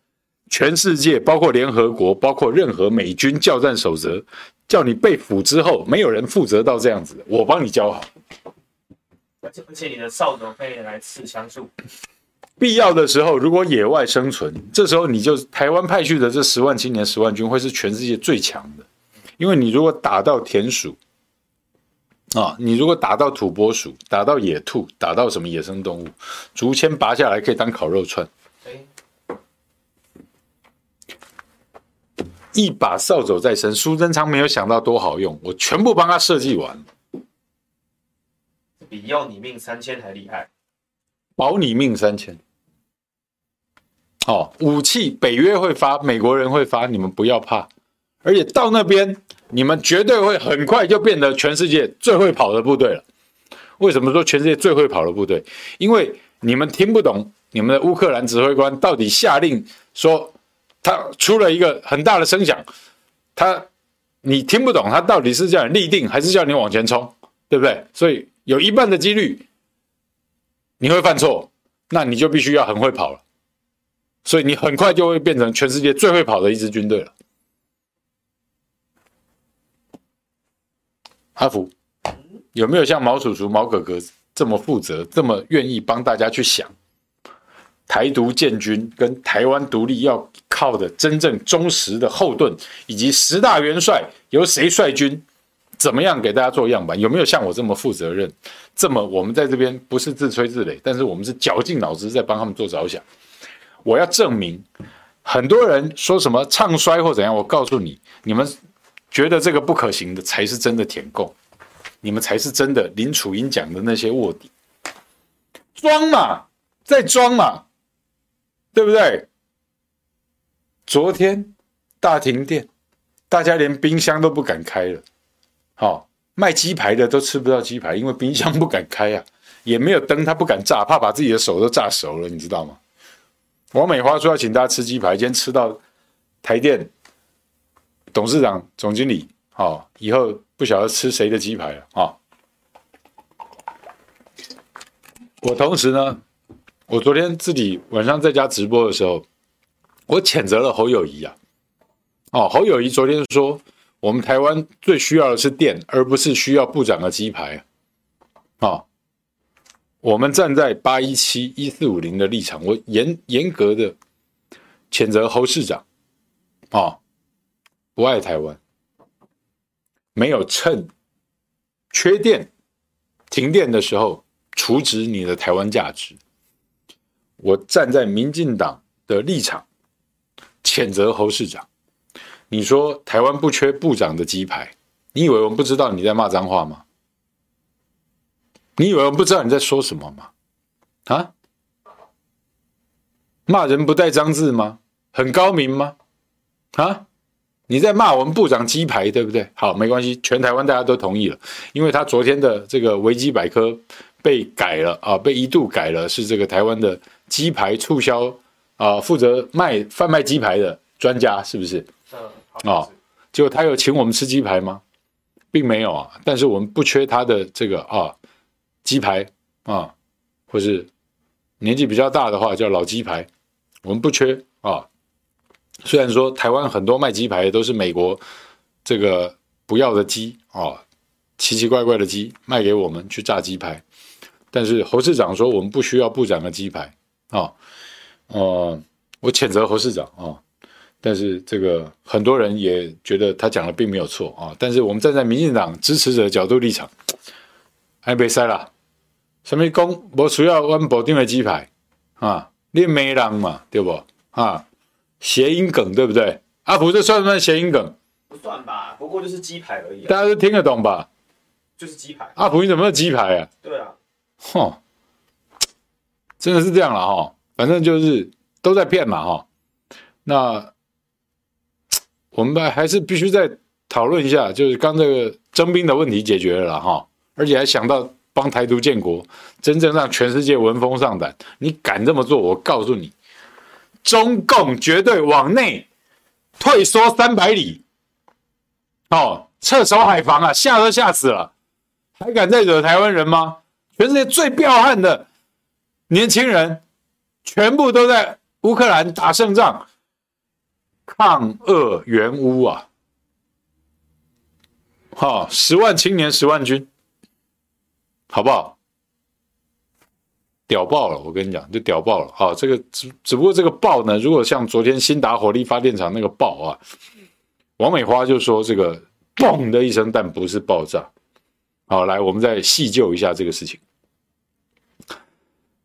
全世界，包括联合国，包括任何美军教战守则，叫你被俘之后，没有人负责到这样子，我帮你教好。而且你的扫帚可以来刺枪术，必要的时候，如果野外生存，这时候你就台湾派去的这十万青年、十万军会是全世界最强的，因为你如果打到田鼠，啊，你如果打到土拨鼠，打到野兔，打到什么野生动物，竹签拔下来可以当烤肉串。一把扫帚在身，苏贞昌没有想到多好用，我全部帮他设计完。比要你命三千还厉害，保你命三千。哦，武器北约会发，美国人会发，你们不要怕。而且到那边，你们绝对会很快就变得全世界最会跑的部队了。为什么说全世界最会跑的部队？因为你们听不懂你们的乌克兰指挥官到底下令说，他出了一个很大的声响，他你听不懂他到底是叫你立定还是叫你往前冲，对不对？所以。有一半的几率你会犯错，那你就必须要很会跑了，所以你很快就会变成全世界最会跑的一支军队了。阿福，有没有像毛叔叔、毛哥哥这么负责、这么愿意帮大家去想台独建军跟台湾独立要靠的真正忠实的后盾，以及十大元帅由谁率军？怎么样给大家做样板？有没有像我这么负责任？这么我们在这边不是自吹自擂，但是我们是绞尽脑汁在帮他们做着想。我要证明，很多人说什么唱衰或怎样，我告诉你，你们觉得这个不可行的，才是真的舔共，你们才是真的林楚英讲的那些卧底，装嘛，在装嘛，对不对？昨天大停电，大家连冰箱都不敢开了。好、哦，卖鸡排的都吃不到鸡排，因为冰箱不敢开啊，也没有灯，他不敢炸，怕把自己的手都炸熟了，你知道吗？王美花说要请大家吃鸡排，今天吃到台电董事长、总经理，好、哦，以后不晓得吃谁的鸡排了啊、哦！我同时呢，我昨天自己晚上在家直播的时候，我谴责了侯友谊啊，哦，侯友谊昨天说。我们台湾最需要的是电，而不是需要部长的鸡排。啊，我们站在八一七一四五零的立场，我严严格的谴责侯市长，啊、哦，不爱台湾，没有趁缺电、停电的时候储值你的台湾价值。我站在民进党的立场，谴责侯市长。你说台湾不缺部长的鸡排，你以为我们不知道你在骂脏话吗？你以为我们不知道你在说什么吗？啊？骂人不带脏字吗？很高明吗？啊？你在骂我们部长鸡排，对不对？好，没关系，全台湾大家都同意了，因为他昨天的这个维基百科被改了啊，被一度改了，是这个台湾的鸡排促销啊，负责卖贩卖鸡排的专家，是不是？嗯，哦，结果他有请我们吃鸡排吗？并没有啊，但是我们不缺他的这个啊鸡排啊，或是年纪比较大的话叫老鸡排，我们不缺啊。虽然说台湾很多卖鸡排的都是美国这个不要的鸡啊，奇奇怪怪的鸡卖给我们去炸鸡排，但是侯市长说我们不需要部长的鸡排啊，呃，我谴责侯市长啊。但是这个很多人也觉得他讲的并没有错啊。但是我们站在民进党支持者的角度立场，还别塞了，什么讲我需要温保定的鸡排啊？你没人嘛，对不？啊，谐音梗对不对？阿普这算不算谐音梗？不算吧，不过就是鸡排而已，大家都听得懂吧？就是鸡排。阿普你怎么有鸡排啊？对啊，哼，真的是这样了哈，反正就是都在骗嘛哈，那。我们还是必须再讨论一下，就是刚这个征兵的问题解决了啦哈，而且还想到帮台独建国，真正让全世界闻风丧胆。你敢这么做，我告诉你，中共绝对往内退缩三百里，哦，撤守海防啊，吓都吓死了，还敢再惹台湾人吗？全世界最彪悍的年轻人，全部都在乌克兰打胜仗。抗俄援乌啊！好，十万青年十万军，好不好？屌爆了！我跟你讲，就屌爆了啊！这个只只不过这个爆呢，如果像昨天新达火力发电厂那个爆啊，王美花就说这个嘣的一声，但不是爆炸。好，来，我们再细究一下这个事情。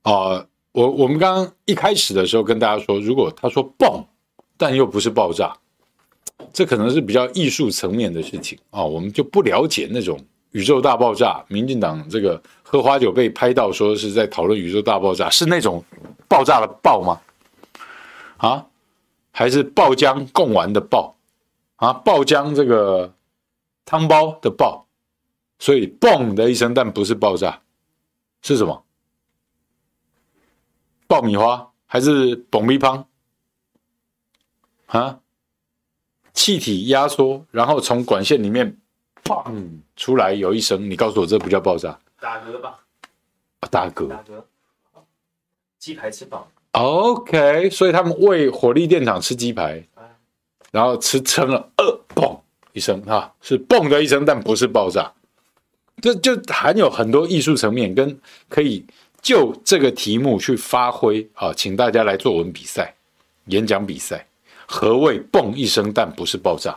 啊，我我们刚刚一开始的时候跟大家说，如果他说嘣。但又不是爆炸，这可能是比较艺术层面的事情啊，我们就不了解那种宇宙大爆炸。民进党这个喝花酒被拍到说是在讨论宇宙大爆炸，是那种爆炸的爆吗？啊，还是爆浆贡丸的爆啊？爆浆这个汤包的爆，所以嘣的一声，但不是爆炸，是什么？爆米花还是爆米香？啊！气体压缩，然后从管线里面砰出来，有一声，你告诉我这不叫爆炸？打嗝吧？啊，打嗝。打嗝。鸡排吃饱。OK，所以他们为火力电厂吃鸡排，然后吃撑了，呃，嘣一声，哈，是嘣的一声，但不是爆炸。这就含有很多艺术层面，跟可以就这个题目去发挥啊，请大家来作文比赛、演讲比赛。何谓“嘣一声”但不是爆炸？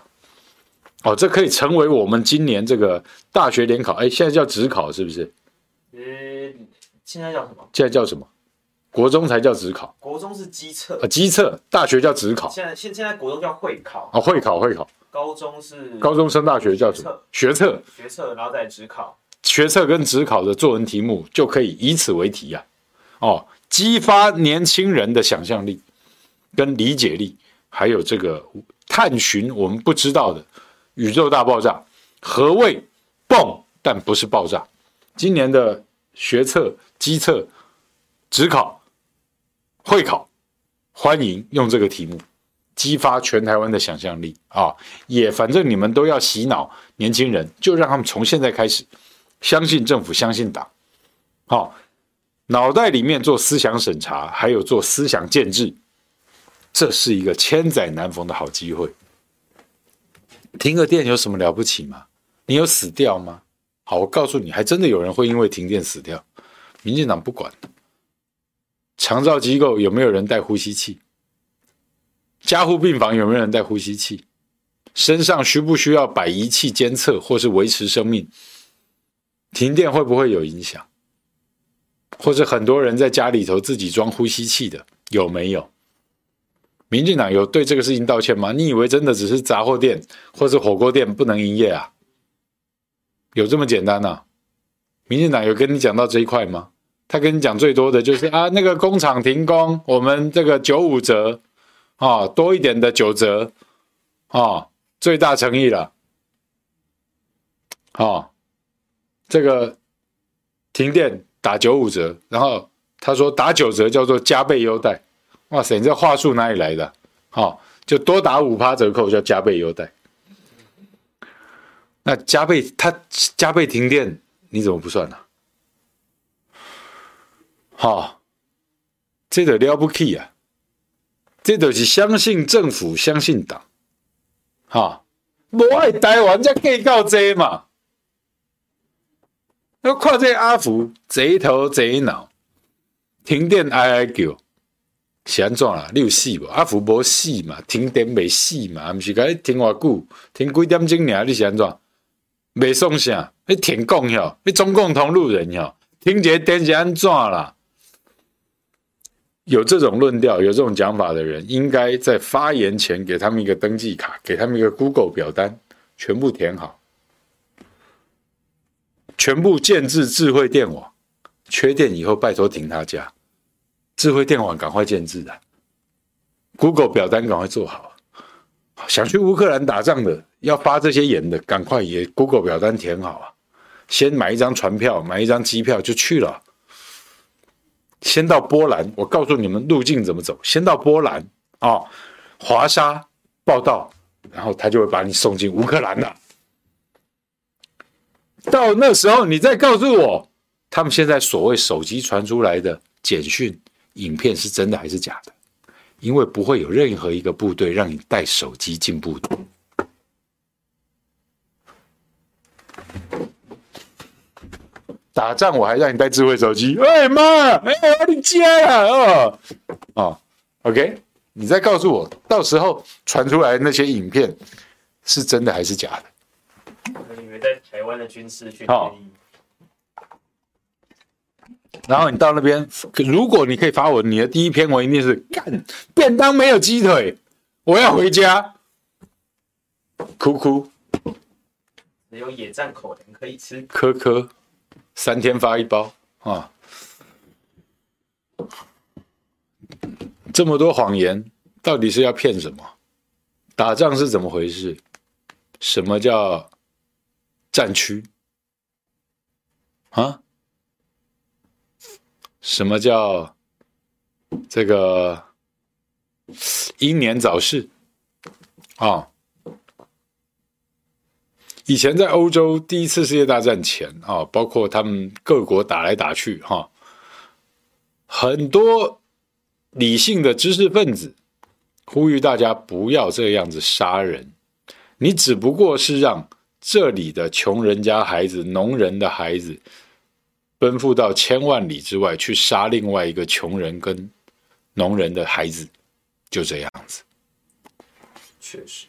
哦，这可以成为我们今年这个大学联考。哎，现在叫指考是不是？呃，现在叫什么？现在叫什么？国中才叫指考。国中是基测啊，基测。大学叫指考。现在现现在国中叫会考啊，会考会考。高中是高中升大学叫什么？学测。学测，然后再指考。学测跟指考的作文题目就可以以此为题呀、啊。哦，激发年轻人的想象力跟理解力。还有这个探寻我们不知道的宇宙大爆炸，何谓蹦但不是爆炸？今年的学测、机测、指考、会考，欢迎用这个题目激发全台湾的想象力啊！也反正你们都要洗脑年轻人，就让他们从现在开始相信政府、相信党，好，脑袋里面做思想审查，还有做思想建制。这是一个千载难逢的好机会。停个电有什么了不起吗？你有死掉吗？好，我告诉你，还真的有人会因为停电死掉。民进党不管。长照机构有没有人带呼吸器？加护病房有没有人带呼吸器？身上需不需要摆仪器监测或是维持生命？停电会不会有影响？或者很多人在家里头自己装呼吸器的有没有？民进党有对这个事情道歉吗？你以为真的只是杂货店或是火锅店不能营业啊？有这么简单啊？民进党有跟你讲到这一块吗？他跟你讲最多的就是啊，那个工厂停工，我们这个九五折啊，多一点的九折啊，最大诚意了。啊，这个停电打九五折，然后他说打九折叫做加倍优待。哇塞，你这话术哪里来的？好，就多打五趴折扣叫加倍优待。那加倍他加倍停电，你怎么不算呢？好，这个了不起啊！这都是相信政府，相信党。好，不爱台湾才计较这嘛。要看这阿福贼头贼脑，停电哀哀叫。是安怎啦？你有死无？阿福无死嘛？停电未死嘛？毋是该停偌久？停几点钟尔？你是安怎？未送啥？你舔共哟？你中共同路人哟？停一个电是安怎啦？有这种论调、有这种讲法的人，应该在发言前给他们一个登记卡，给他们一个 Google 表单，全部填好，全部建置智慧电网，缺电以后拜托停他家。智慧电网赶快建置啊！Google 表单赶快做好。想去乌克兰打仗的，要发这些言的，赶快也 Google 表单填好啊！先买一张船票，买一张机票就去了。先到波兰，我告诉你们路径怎么走。先到波兰啊、哦，华沙报到，然后他就会把你送进乌克兰了。到那时候，你再告诉我，他们现在所谓手机传出来的简讯。影片是真的还是假的？因为不会有任何一个部队让你带手机进部队。打仗我还让你带智慧手机？哎妈！哎，我的家啊！哦哦，OK，你再告诉我，到时候传出来那些影片是真的还是假的？我以为在台湾的军事训练。然后你到那边，如果你可以发文，你的第一篇文一定是干便当没有鸡腿，我要回家，哭哭。只有野战口粮可以吃，科科，三天发一包啊！这么多谎言，到底是要骗什么？打仗是怎么回事？什么叫战区？啊？什么叫这个英年早逝啊、以前在欧洲第一次世界大战前啊、包括他们各国打来打去哈、很多理性的知识分子呼吁大家不要这样子杀人，你只不过是让这里的穷人家孩子、农人的孩子。奔赴到千万里之外去杀另外一个穷人跟农人的孩子，就这样子。确实，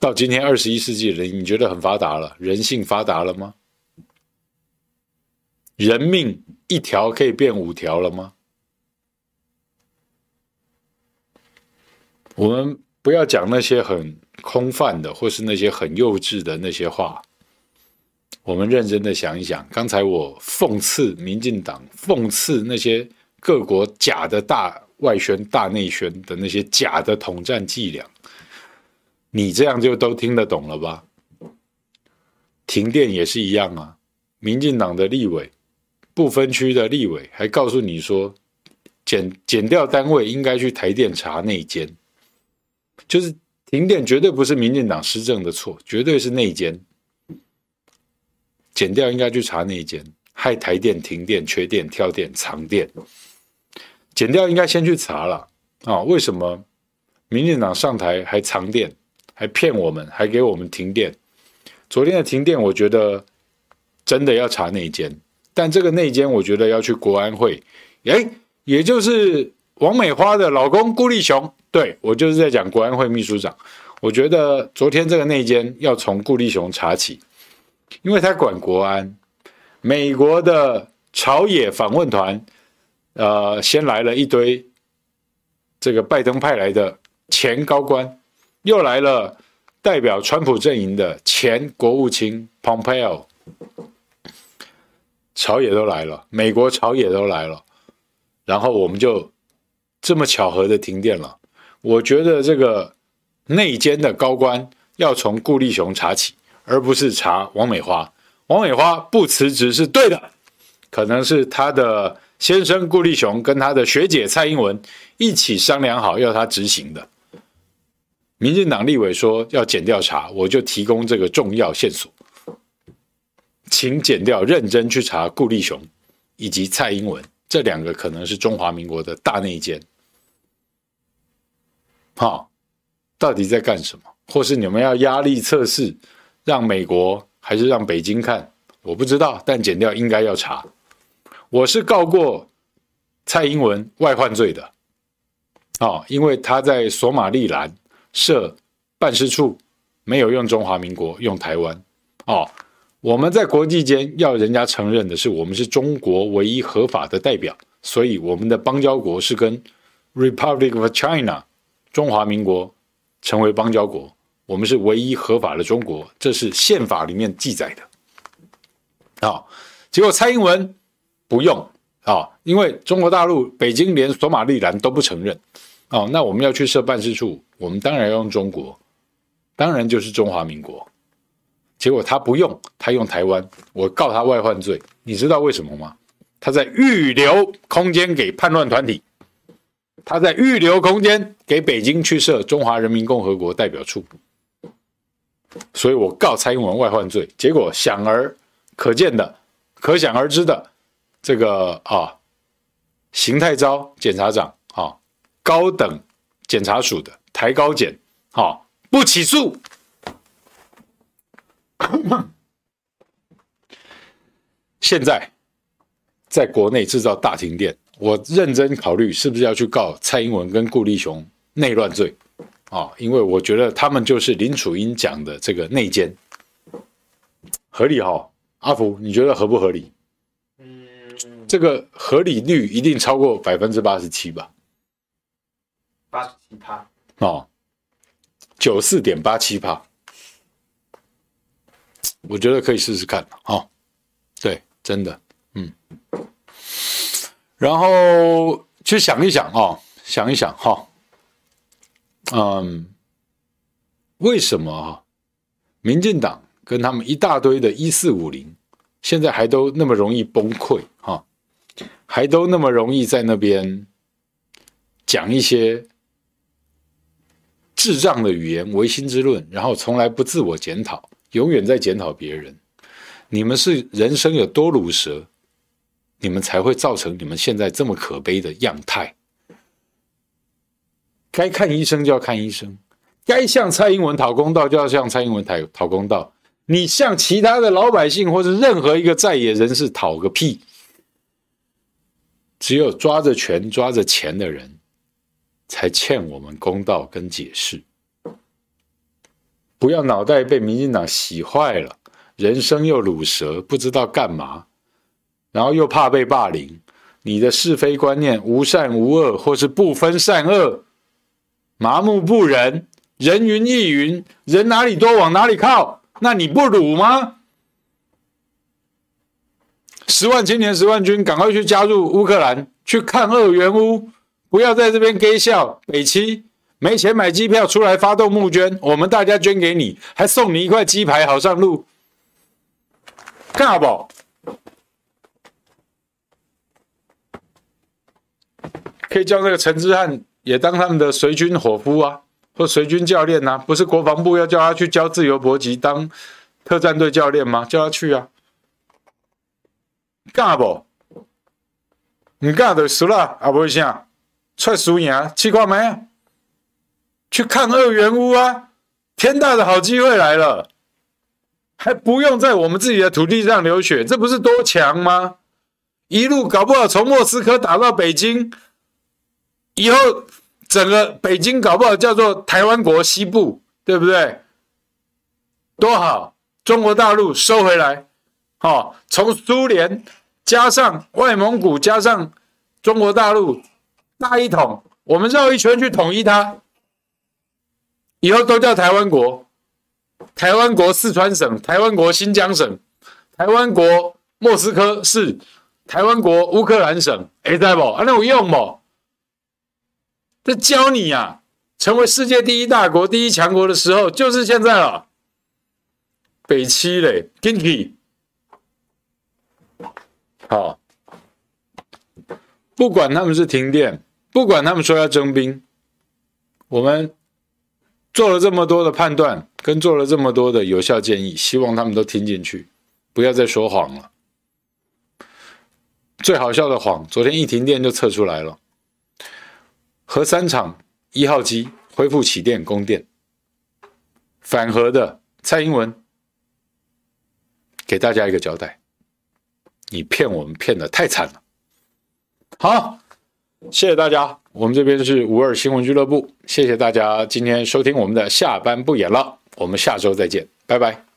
到今天二十一世纪人，你觉得很发达了？人性发达了吗？人命一条可以变五条了吗？我们不要讲那些很空泛的，或是那些很幼稚的那些话。我们认真的想一想，刚才我讽刺民进党，讽刺那些各国假的大外宣、大内宣的那些假的统战伎俩，你这样就都听得懂了吧？停电也是一样啊，民进党的立委、不分区的立委还告诉你说，减减调单位应该去台电查内奸，就是停电绝对不是民进党施政的错，绝对是内奸。减掉应该去查内奸，害台电停电、缺电、跳电、藏电。减掉应该先去查了啊！为什么民进党上台还藏电，还骗我们，还给我们停电？昨天的停电，我觉得真的要查内奸，但这个内奸，我觉得要去国安会，哎，也就是王美花的老公顾立雄，对，我就是在讲国安会秘书长。我觉得昨天这个内奸要从顾立雄查起，因为他管国安。美国的朝野访问团，呃，先来了一堆这个拜登派来的前高官，又来了代表川普阵营的前国务卿 Pompeo，朝野都来了，美国朝野都来了，然后我们就这么巧合的停电了。我觉得这个内奸的高官要从顾立雄查起，而不是查王美花。王美花不辞职是对的，可能是他的先生顾立雄跟他的学姐蔡英文一起商量好要他执行的。民进党立委说要检调查，我就提供这个重要线索，请检调认真去查顾立雄以及蔡英文这两个可能是中华民国的大内奸。好，到底在干什么？或是你们要压力测试，让美国？还是让北京看，我不知道，但剪掉应该要查。我是告过蔡英文外患罪的，哦，因为他在索马利兰设办事处，没有用中华民国，用台湾。哦，我们在国际间要人家承认的是，我们是中国唯一合法的代表，所以我们的邦交国是跟 Republic of China 中华民国成为邦交国。我们是唯一合法的中国，这是宪法里面记载的。啊，结果蔡英文不用啊，因为中国大陆北京连索马利兰都不承认。哦，那我们要去设办事处，我们当然要用中国，当然就是中华民国。结果他不用，他用台湾，我告他外患罪。你知道为什么吗？他在预留空间给叛乱团体，他在预留空间给北京去设中华人民共和国代表处。所以我告蔡英文外患罪，结果想而可见的、可想而知的，这个啊，邢太昭检察长啊，高等检察署的台高检啊，不起诉。现在在国内制造大停电，我认真考虑是不是要去告蔡英文跟顾立雄内乱罪。啊、哦，因为我觉得他们就是林楚英讲的这个内奸，合理哈、哦？阿福，你觉得合不合理？嗯，这个合理率一定超过百分之八十七吧？八十七趴哦，九四点八七趴，我觉得可以试试看哦。对，真的，嗯，然后去想一想哦，想一想哈。哦嗯，为什么啊？民进党跟他们一大堆的“一四五零”，现在还都那么容易崩溃哈，还都那么容易在那边讲一些智障的语言、唯心之论，然后从来不自我检讨，永远在检讨别人。你们是人生有多鲁蛇，你们才会造成你们现在这么可悲的样态。该看医生就要看医生，该向蔡英文讨公道就要向蔡英文讨讨公道。你向其他的老百姓或者任何一个在野人士讨个屁！只有抓着权、抓着钱的人，才欠我们公道跟解释。不要脑袋被民进党洗坏了，人生又卤蛇，不知道干嘛，然后又怕被霸凌。你的是非观念无善无恶，或是不分善恶。麻木不仁，人云亦云，人哪里多往哪里靠，那你不鲁吗？十万青年十万军，赶快去加入乌克兰，去看俄援乌，不要在这边给笑。北七没钱买机票，出来发动募捐，我们大家捐给你，还送你一块鸡排，好上路。看好不？可以叫那个陈之汉。也当他们的随军伙夫啊，或随军教练呐、啊，不是国防部要叫他去教自由搏击当特战队教练吗？叫他去啊，干不？你干的输了啊？不会像踹输赢，气挂没？去看二元屋啊！天大的好机会来了，还不用在我们自己的土地上流血，这不是多强吗？一路搞不好从莫斯科打到北京。以后整个北京搞不好叫做台湾国西部，对不对？多好！中国大陆收回来，好、哦，从苏联加上外蒙古加上中国大陆大一统，我们绕一圈去统一它，以后都叫台湾国，台湾国四川省，台湾国新疆省，台湾国莫斯科市，台湾国乌克兰省，哎，在不？那我用不？这教你呀、啊，成为世界第一大国、第一强国的时候，就是现在了。北七嘞，Kinky，好，不管他们是停电，不管他们说要征兵，我们做了这么多的判断，跟做了这么多的有效建议，希望他们都听进去，不要再说谎了。最好笑的谎，昨天一停电就测出来了，核三厂一号机恢复起电供电，反核的蔡英文。给大家一个交代，你骗我们骗的太惨了。好，谢谢大家，我们这边是五二新闻俱乐部，谢谢大家今天收听我们的下班不演了，我们下周再见，拜拜。